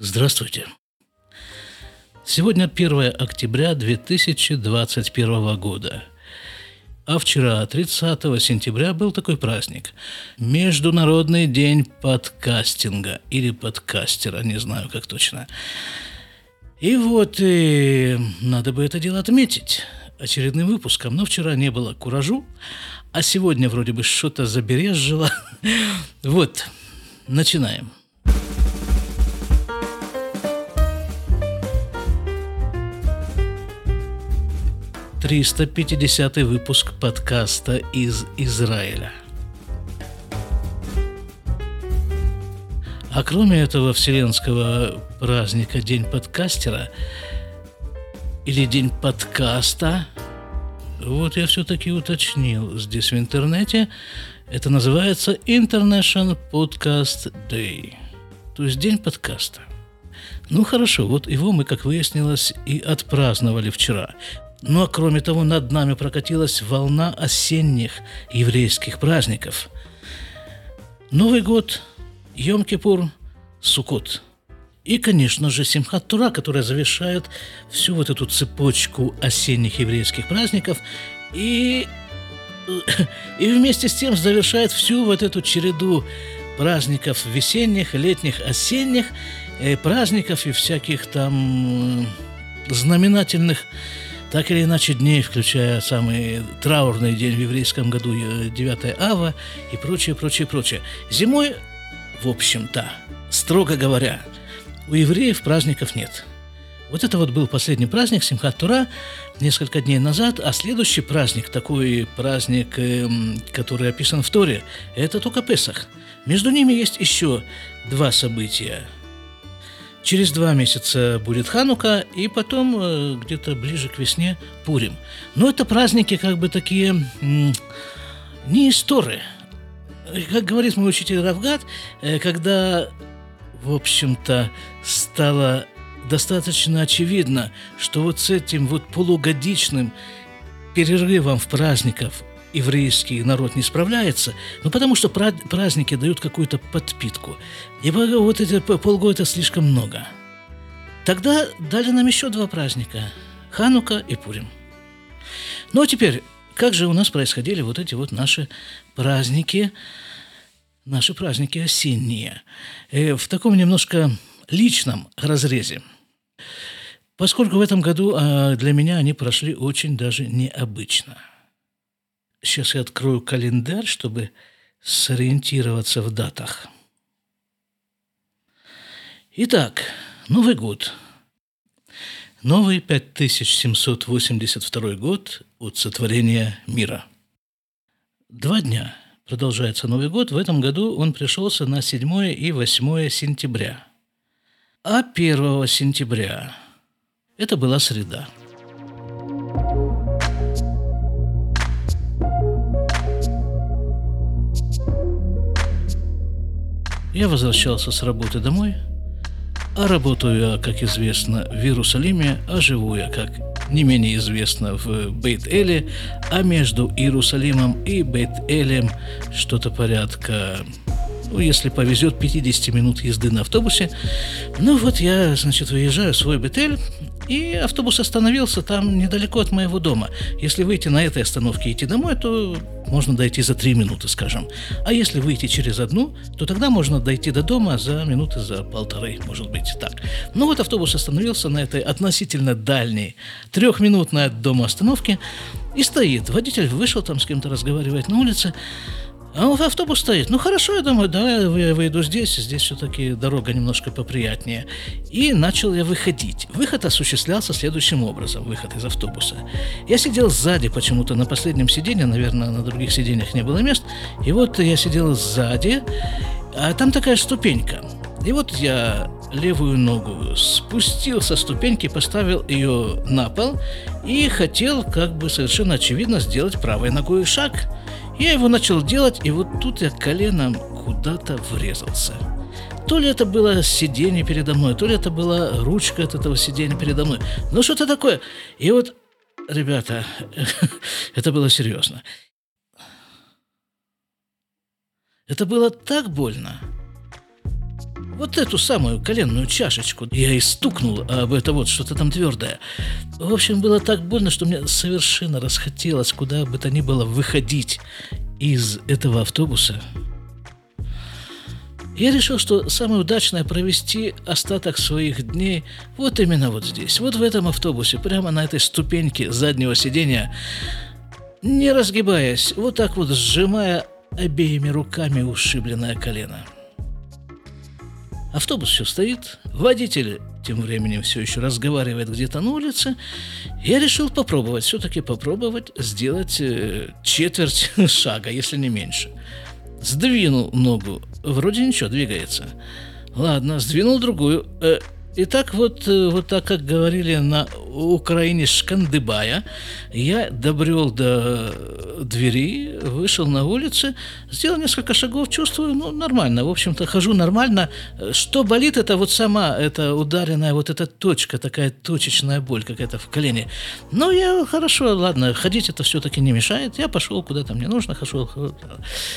Здравствуйте. Сегодня 1 октября 2021 года. А вчера, 30 сентября, был такой праздник. Международный день подкастинга. Или подкастера, не знаю, как точно. И вот и надо бы это дело отметить очередным выпуском. Но вчера не было куражу, а сегодня вроде бы что-то забережжило. Вот, начинаем. 350 выпуск подкаста из Израиля. А кроме этого вселенского праздника День подкастера или День подкаста, вот я все-таки уточнил здесь в интернете, это называется International Podcast Day, то есть День подкаста. Ну хорошо, вот его мы, как выяснилось, и отпраздновали вчера. Ну а кроме того, над нами прокатилась волна осенних еврейских праздников. Новый год, Йом-Кипур, Суккот. И, конечно же, Симхат Тура, которая завершает всю вот эту цепочку осенних еврейских праздников и, и вместе с тем завершает всю вот эту череду праздников весенних, летних, осенних, э, праздников и всяких там знаменательных так или иначе дней, включая самый траурный день в еврейском году, 9 э, ава и прочее, прочее, прочее. Зимой, в общем-то, строго говоря, у евреев праздников нет. Вот это вот был последний праздник Симхат Тура несколько дней назад, а следующий праздник, такой праздник, эм, который описан в Торе, это только Песах. Между ними есть еще два события – Через два месяца будет Ханука, и потом э, где-то ближе к весне Пурим. Но это праздники как бы такие не истории. Как говорит мой учитель Равгат, э, когда, в общем-то, стало достаточно очевидно, что вот с этим вот полугодичным перерывом в праздников еврейский народ не справляется, ну потому что праздники дают какую-то подпитку. И вот эти полгода слишком много. Тогда дали нам еще два праздника – Ханука и Пурим. Ну а теперь, как же у нас происходили вот эти вот наши праздники, наши праздники осенние, э, в таком немножко личном разрезе. Поскольку в этом году а, для меня они прошли очень даже необычно – Сейчас я открою календарь, чтобы сориентироваться в датах. Итак, Новый год. Новый 5782 год от сотворения мира. Два дня продолжается Новый год. В этом году он пришелся на 7 и 8 сентября. А 1 сентября это была среда – Я возвращался с работы домой, а работаю я, как известно, в Иерусалиме, а живу я, как не менее известно, в Бейт-Эле, а между Иерусалимом и Бейт-Элем что-то порядка ну, если повезет, 50 минут езды на автобусе. Ну вот я, значит, выезжаю в свой Бетель, и автобус остановился там недалеко от моего дома. Если выйти на этой остановке и идти домой, то можно дойти за три минуты, скажем. А если выйти через одну, то тогда можно дойти до дома за минуты за полторы, может быть, так. Ну вот автобус остановился на этой относительно дальней, трехминутной от дома остановке, и стоит. Водитель вышел там с кем-то разговаривать на улице, а автобус стоит. Ну хорошо, я думаю, давай я выйду здесь, здесь все-таки дорога немножко поприятнее. И начал я выходить. Выход осуществлялся следующим образом, выход из автобуса. Я сидел сзади почему-то на последнем сиденье, наверное, на других сиденьях не было мест. И вот я сидел сзади, а там такая ступенька. И вот я левую ногу спустил со ступеньки, поставил ее на пол и хотел, как бы совершенно очевидно, сделать правой ногой шаг – я его начал делать, и вот тут я коленом куда-то врезался. То ли это было сиденье передо мной, то ли это была ручка от этого сиденья передо мной. Ну, что-то такое. И вот, ребята, это было серьезно. Это было так больно. Вот эту самую коленную чашечку. Я и стукнул об это вот, что-то там твердое. В общем, было так больно, что мне совершенно расхотелось куда бы то ни было выходить из этого автобуса. Я решил, что самое удачное провести остаток своих дней вот именно вот здесь, вот в этом автобусе, прямо на этой ступеньке заднего сидения, не разгибаясь, вот так вот сжимая обеими руками ушибленное колено. Автобус все стоит, водитель тем временем все еще разговаривает где-то на улице. Я решил попробовать, все-таки попробовать сделать э, четверть шага, если не меньше. Сдвинул ногу, вроде ничего, двигается. Ладно, сдвинул другую. Э, и так вот, э, вот так, как говорили на Украине Шкандыбая, я добрел до двери, вышел на улицу, сделал несколько шагов, чувствую, ну, нормально, в общем-то, хожу нормально. Что болит, это вот сама эта ударенная вот эта точка, такая точечная боль какая-то в колене. Но я, хорошо, ладно, ходить это все-таки не мешает, я пошел куда-то мне нужно, хожу.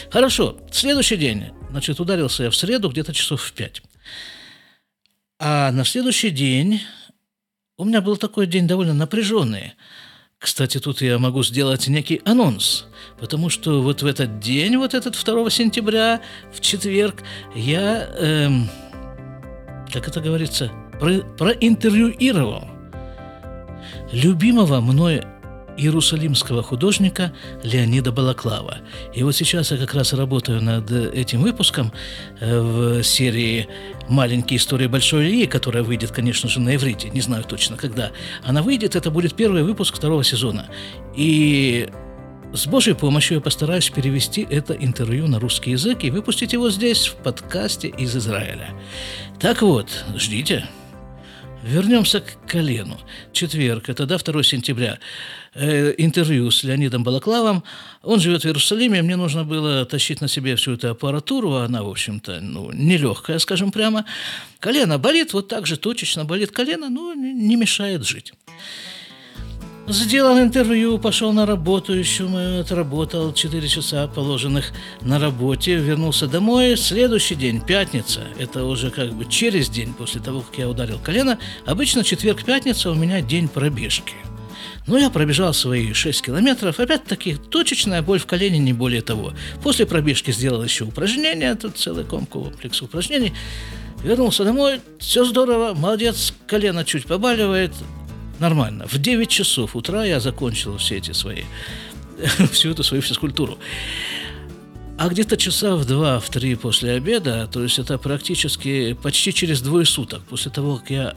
Хорошо, следующий день, значит, ударился я в среду где-то часов в пять. А на следующий день у меня был такой день довольно напряженный. Кстати, тут я могу сделать некий анонс, потому что вот в этот день, вот этот 2 сентября, в четверг, я, эм, как это говорится, про, проинтервьюировал любимого мной иерусалимского художника Леонида Балаклава. И вот сейчас я как раз работаю над этим выпуском э, в серии «Маленькие истории Большой Ильи», которая выйдет, конечно же, на иврите, не знаю точно когда. Она выйдет, это будет первый выпуск второго сезона. И с Божьей помощью я постараюсь перевести это интервью на русский язык и выпустить его здесь, в подкасте из Израиля. Так вот, ждите. Вернемся к колену. Четверг, это да, 2 сентября. Э, интервью с Леонидом Балаклавом. Он живет в Иерусалиме, мне нужно было тащить на себе всю эту аппаратуру, она, в общем-то, ну, нелегкая, скажем прямо. Колено болит, вот так же точечно болит колено, но не мешает жить. Сделал интервью, пошел на работу, еще отработал 4 часа положенных на работе, вернулся домой. Следующий день, пятница, это уже как бы через день после того, как я ударил колено. Обычно четверг-пятница у меня день пробежки. Но я пробежал свои 6 километров, опять-таки точечная боль в колене, не более того. После пробежки сделал еще упражнения, тут целый комплекс упражнений. Вернулся домой, все здорово, молодец, колено чуть побаливает, нормально. В 9 часов утра я закончил все эти свои, всю эту свою физкультуру. А где-то часа в два, в три после обеда, то есть это практически почти через двое суток после того, как я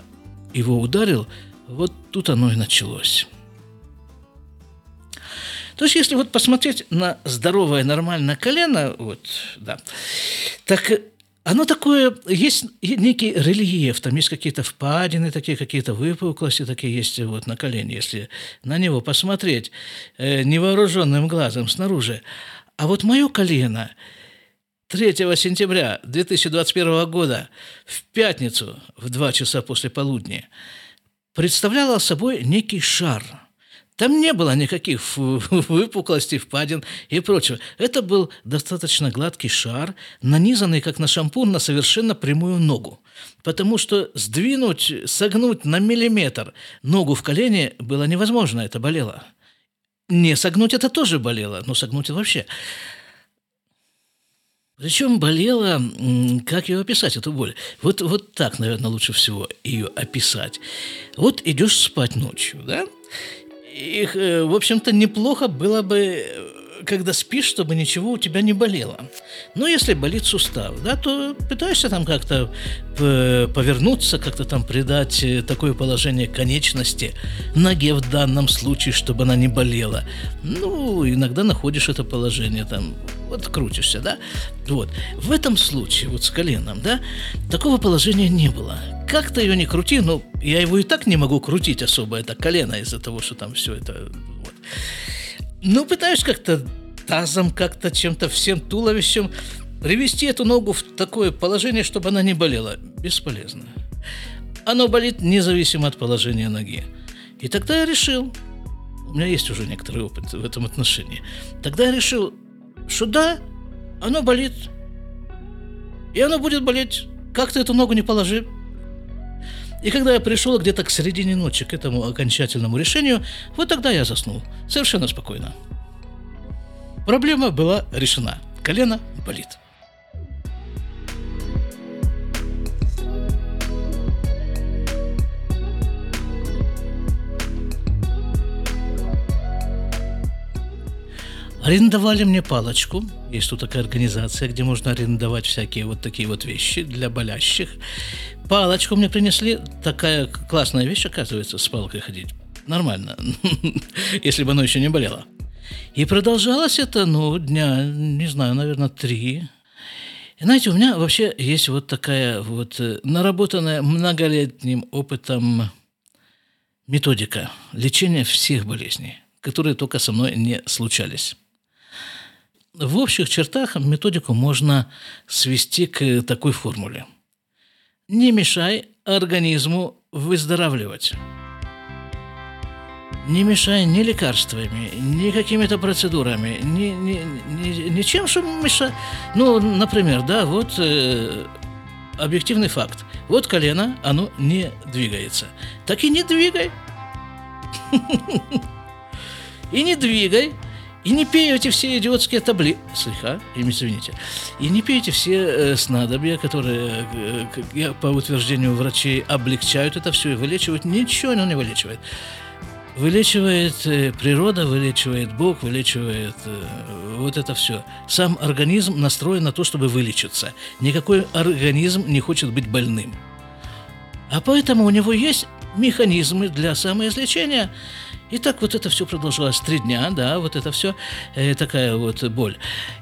его ударил, вот тут оно и началось. То есть, если вот посмотреть на здоровое, нормальное колено, вот, да, так оно такое, есть некий рельеф, там есть какие-то впадины, такие какие-то выпуклости такие есть вот на колене, если на него посмотреть э, невооруженным глазом снаружи. А вот мое колено 3 сентября 2021 года в пятницу в 2 часа после полудня представляло собой некий шар – там не было никаких выпуклостей, впадин и прочего. Это был достаточно гладкий шар, нанизанный, как на шампунь, на совершенно прямую ногу. Потому что сдвинуть, согнуть на миллиметр ногу в колене было невозможно, это болело. Не согнуть это тоже болело, но согнуть вообще. Причем болела, как ее описать, эту боль? Вот, вот так, наверное, лучше всего ее описать. Вот идешь спать ночью, да? Их, э, в общем-то, неплохо было бы, э, когда спишь, чтобы ничего у тебя не болело. Но если болит сустав, да, то пытаешься там как-то э, повернуться, как-то там придать такое положение конечности ноге в данном случае, чтобы она не болела. Ну, иногда находишь это положение там, вот крутишься, да. Вот. В этом случае, вот с коленом, да, такого положения не было как ты ее не крути, ну, я его и так не могу крутить особо, это колено из-за того, что там все это... Вот. Ну, пытаюсь как-то тазом, как-то чем-то, всем туловищем привести эту ногу в такое положение, чтобы она не болела. Бесполезно. Оно болит независимо от положения ноги. И тогда я решил, у меня есть уже некоторый опыт в этом отношении, тогда я решил, что да, оно болит, и оно будет болеть как ты эту ногу не положи. И когда я пришел где-то к середине ночи к этому окончательному решению, вот тогда я заснул. Совершенно спокойно. Проблема была решена. Колено болит. Арендовали мне палочку. Есть тут такая организация, где можно арендовать всякие вот такие вот вещи для болящих. Палочку мне принесли. Такая классная вещь, оказывается, с палкой ходить. Нормально. Если бы оно еще не болело. И продолжалось это, ну, дня, не знаю, наверное, три. И знаете, у меня вообще есть вот такая вот э, наработанная многолетним опытом методика лечения всех болезней, которые только со мной не случались. В общих чертах методику можно свести к такой формуле. Не мешай организму выздоравливать. Не мешай ни лекарствами, ни какими-то процедурами, ни, ни, ни, ничем, что мешает. Ну, например, да, вот э, объективный факт. Вот колено, оно не двигается. Так и не двигай. И не двигай, и не пейте все идиотские табли... Слегка, извините. И не пейте все э, снадобья, которые, э, по утверждению врачей, облегчают это все и вылечивают. Ничего оно не вылечивает. Вылечивает э, природа, вылечивает Бог, вылечивает э, вот это все. Сам организм настроен на то, чтобы вылечиться. Никакой организм не хочет быть больным. А поэтому у него есть механизмы для самоизлечения. И так вот это все продолжалось три дня, да, вот это все, э, такая вот боль.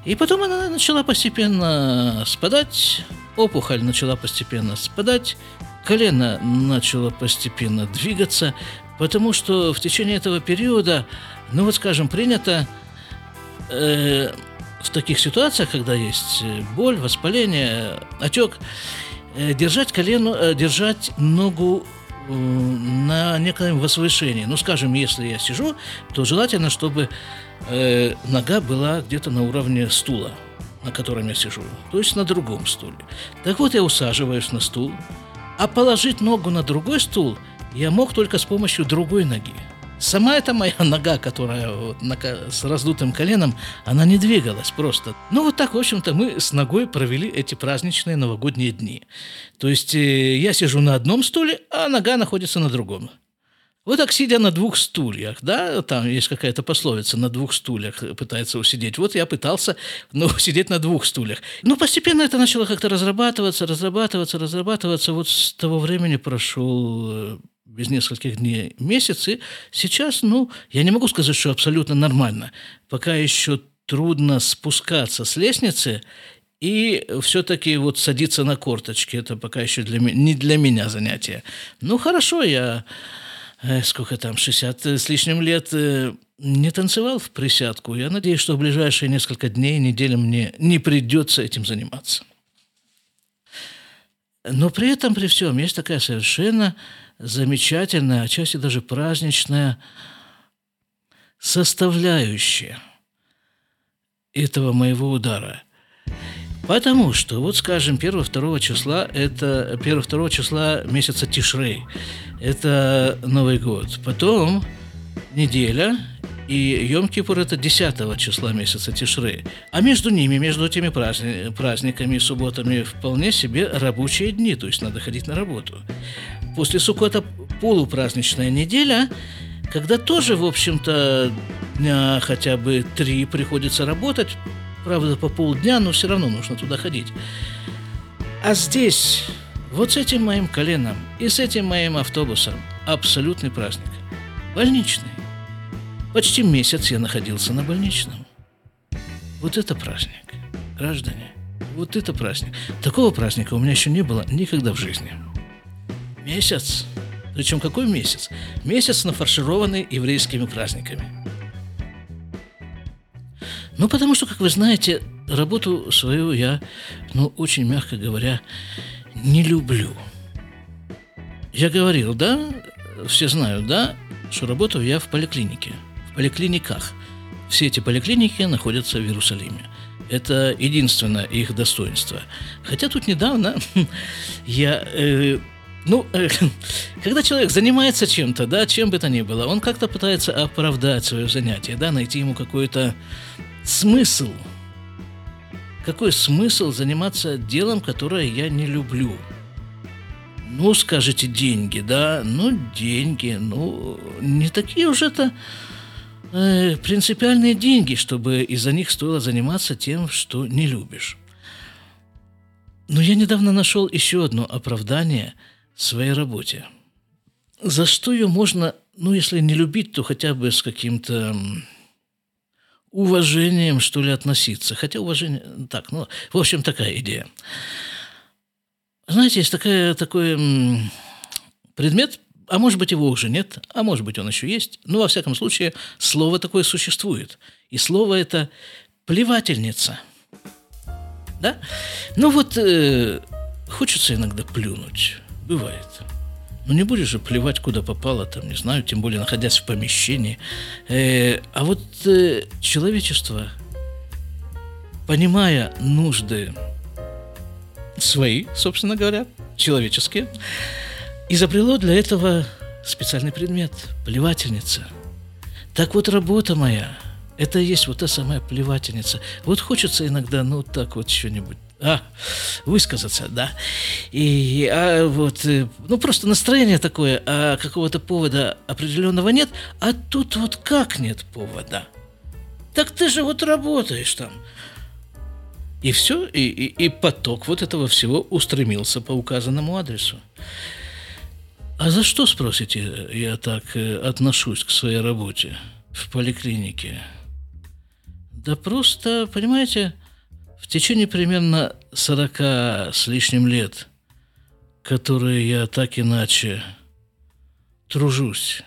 И потом она начала постепенно спадать, опухоль начала постепенно спадать, колено начало постепенно двигаться, потому что в течение этого периода, ну вот скажем, принято э, в таких ситуациях, когда есть боль, воспаление, отек, э, держать колено, э, держать ногу на некоем возвышении. Ну, скажем, если я сижу, то желательно, чтобы э, нога была где-то на уровне стула, на котором я сижу, то есть на другом стуле. Так вот, я усаживаюсь на стул, а положить ногу на другой стул я мог только с помощью другой ноги. Сама эта моя нога, которая вот, с раздутым коленом, она не двигалась просто. Ну вот так, в общем-то, мы с ногой провели эти праздничные новогодние дни. То есть э, я сижу на одном стуле, а нога находится на другом. Вот так сидя на двух стульях, да, там есть какая-то пословица, на двух стульях пытается усидеть. Вот я пытался, ну, сидеть на двух стульях. Ну, постепенно это начало как-то разрабатываться, разрабатываться, разрабатываться. Вот с того времени прошел э, без нескольких дней месяц. И сейчас, ну, я не могу сказать, что абсолютно нормально. Пока еще трудно спускаться с лестницы и все-таки вот садиться на корточки. Это пока еще для, не для меня занятие. Ну, хорошо, я э, сколько там, 60 с лишним лет э, не танцевал в присядку. Я надеюсь, что в ближайшие несколько дней, недели мне не придется этим заниматься. Но при этом, при всем, есть такая совершенно замечательная, отчасти даже праздничная составляющая этого моего удара. Потому что, вот скажем, 1-2 числа, это 1-2 числа месяца Тишрей, это Новый год. Потом неделя, и Йом-Кипур – это 10 числа месяца Тишрей. А между ними, между этими праздниками и субботами вполне себе рабочие дни, то есть надо ходить на работу. После Суккота полупраздничная неделя, когда тоже, в общем-то, дня хотя бы три приходится работать, правда, по полдня, но все равно нужно туда ходить. А здесь, вот с этим моим коленом и с этим моим автобусом абсолютный праздник. Больничный. Почти месяц я находился на больничном. Вот это праздник, граждане. Вот это праздник. Такого праздника у меня еще не было никогда в жизни. Месяц. Причем какой месяц? Месяц нафаршированный еврейскими праздниками. Ну, потому что, как вы знаете, работу свою я, ну, очень мягко говоря, не люблю. Я говорил, да, все знают, да, что работаю я в поликлинике – поликлиниках. Все эти поликлиники находятся в Иерусалиме. Это единственное их достоинство. Хотя тут недавно я... Э, ну, э, когда человек занимается чем-то, да, чем бы то ни было, он как-то пытается оправдать свое занятие, да, найти ему какой-то смысл. Какой смысл заниматься делом, которое я не люблю? Ну, скажете, деньги, да? Ну, деньги, ну, не такие уж это э, принципиальные деньги, чтобы из-за них стоило заниматься тем, что не любишь. Но я недавно нашел еще одно оправдание своей работе. За что ее можно, ну, если не любить, то хотя бы с каким-то уважением, что ли, относиться. Хотя уважение... Так, ну, в общем, такая идея. Знаете, есть такая, такой предмет, а может быть, его уже нет, а может быть, он еще есть. Но, во всяком случае, слово такое существует. И слово это плевательница. Да? Ну вот, э, хочется иногда плюнуть. Бывает. Ну, не будешь же плевать, куда попало, там, не знаю, тем более находясь в помещении. Э, а вот э, человечество, понимая нужды свои, собственно говоря, человеческие, изобрело для этого специальный предмет – плевательница. Так вот, работа моя – это и есть вот та самая плевательница. Вот хочется иногда, ну, так вот что-нибудь а, высказаться, да. И а вот, э, ну просто настроение такое, а какого-то повода определенного нет, а тут вот как нет повода? Так ты же вот работаешь там. И все, и, и, и поток вот этого всего устремился по указанному адресу. А за что, спросите, я так э, отношусь к своей работе в поликлинике? Да просто, понимаете, течение примерно 40 с лишним лет, которые я так иначе тружусь,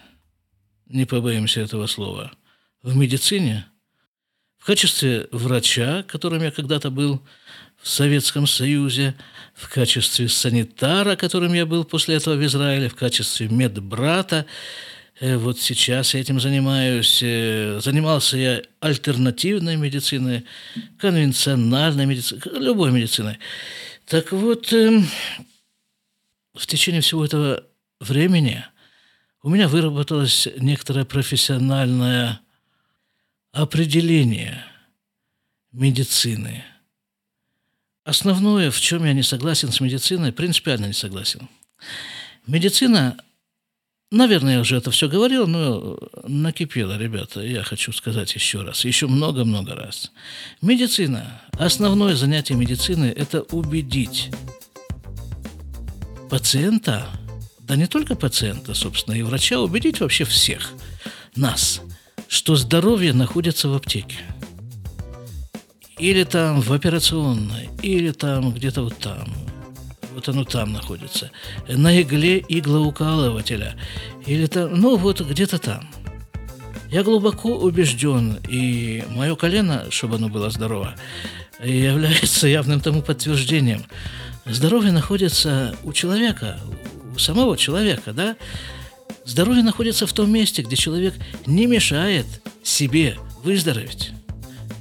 не побоимся этого слова, в медицине – в качестве врача, которым я когда-то был в Советском Союзе, в качестве санитара, которым я был после этого в Израиле, в качестве медбрата. Э, вот сейчас я этим занимаюсь. Э, занимался я альтернативной медициной, конвенциональной медициной, любой медициной. Так вот, эм, в течение всего этого времени у меня выработалась некоторая профессиональная определение медицины. Основное, в чем я не согласен с медициной, принципиально не согласен. Медицина, наверное, я уже это все говорил, но накипело, ребята, я хочу сказать еще раз, еще много-много раз. Медицина, основное занятие медицины – это убедить пациента, да не только пациента, собственно, и врача, убедить вообще всех нас – что здоровье находится в аптеке. Или там в операционной, или там где-то вот там. Вот оно там находится. На игле иглоукалывателя. Или там, ну вот где-то там. Я глубоко убежден, и мое колено, чтобы оно было здорово, является явным тому подтверждением. Здоровье находится у человека, у самого человека, да? Здоровье находится в том месте, где человек не мешает себе выздороветь.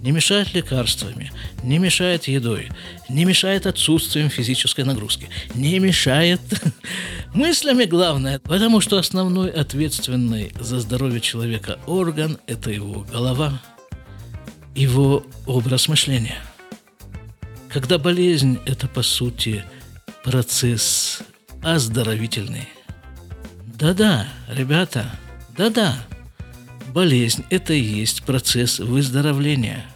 Не мешает лекарствами, не мешает едой, не мешает отсутствием физической нагрузки, не мешает мыслями, главное, потому что основной ответственный за здоровье человека орган – это его голова, его образ мышления. Когда болезнь – это, по сути, процесс оздоровительный – да-да, ребята, да-да. Болезнь – это и есть процесс выздоровления.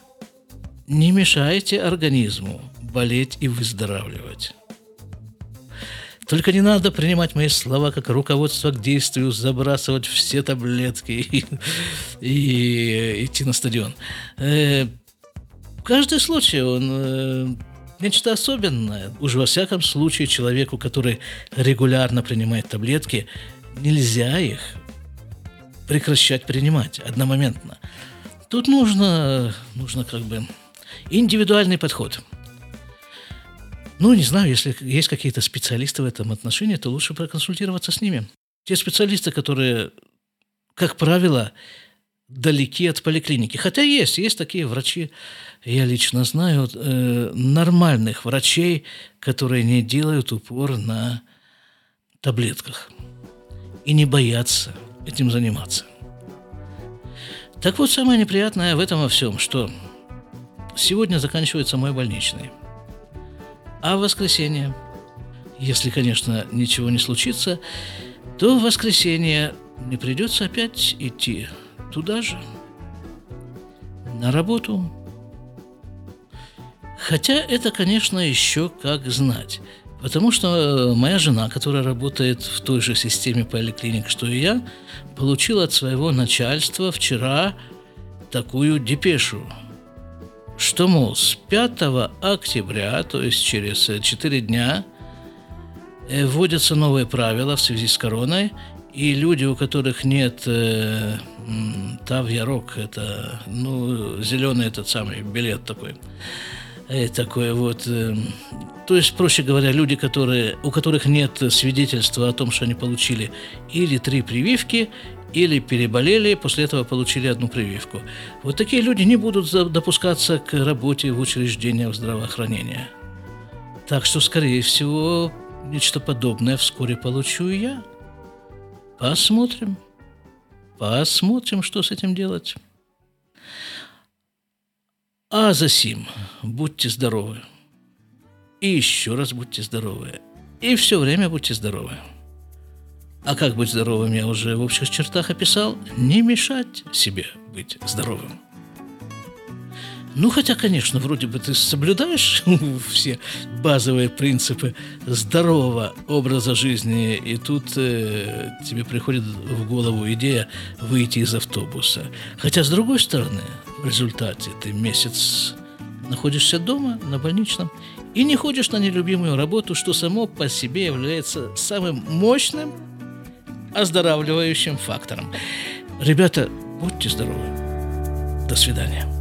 Не мешайте организму болеть и выздоравливать. Только не надо принимать мои слова как руководство к действию, забрасывать все таблетки и, и идти на стадион. Э, каждый случай, он э, нечто особенное. Уж во всяком случае человеку, который регулярно принимает таблетки, нельзя их прекращать принимать одномоментно. Тут нужно, нужно как бы индивидуальный подход. Ну, не знаю, если есть какие-то специалисты в этом отношении, то лучше проконсультироваться с ними. Те специалисты, которые, как правило, далеки от поликлиники. Хотя есть, есть такие врачи, я лично знаю, э, нормальных врачей, которые не делают упор на таблетках и не боятся этим заниматься. Так вот, самое неприятное в этом во всем, что сегодня заканчивается мой больничный, а в воскресенье, если, конечно, ничего не случится, то в воскресенье мне придется опять идти туда же, на работу. Хотя это, конечно, еще как знать. Потому что моя жена, которая работает в той же системе поликлиник, что и я, получила от своего начальства вчера такую депешу, что, мол, с 5 октября, то есть через 4 дня, э, вводятся новые правила в связи с короной, и люди, у которых нет э, Тав это, ну, зеленый этот самый билет такой, э, такой вот, э, то есть, проще говоря, люди, которые, у которых нет свидетельства о том, что они получили или три прививки, или переболели, после этого получили одну прививку. Вот такие люди не будут допускаться к работе в учреждениях здравоохранения. Так что, скорее всего, нечто подобное вскоре получу и я. Посмотрим. Посмотрим, что с этим делать. А за сим будьте здоровы. И еще раз будьте здоровы. И все время будьте здоровы. А как быть здоровым, я уже в общих чертах описал. Не мешать себе быть здоровым. Ну, хотя, конечно, вроде бы ты соблюдаешь все базовые принципы здорового образа жизни, и тут э, тебе приходит в голову идея выйти из автобуса. Хотя, с другой стороны, в результате ты месяц находишься дома, на больничном, и не ходишь на нелюбимую работу, что само по себе является самым мощным оздоравливающим фактором. Ребята, будьте здоровы. До свидания.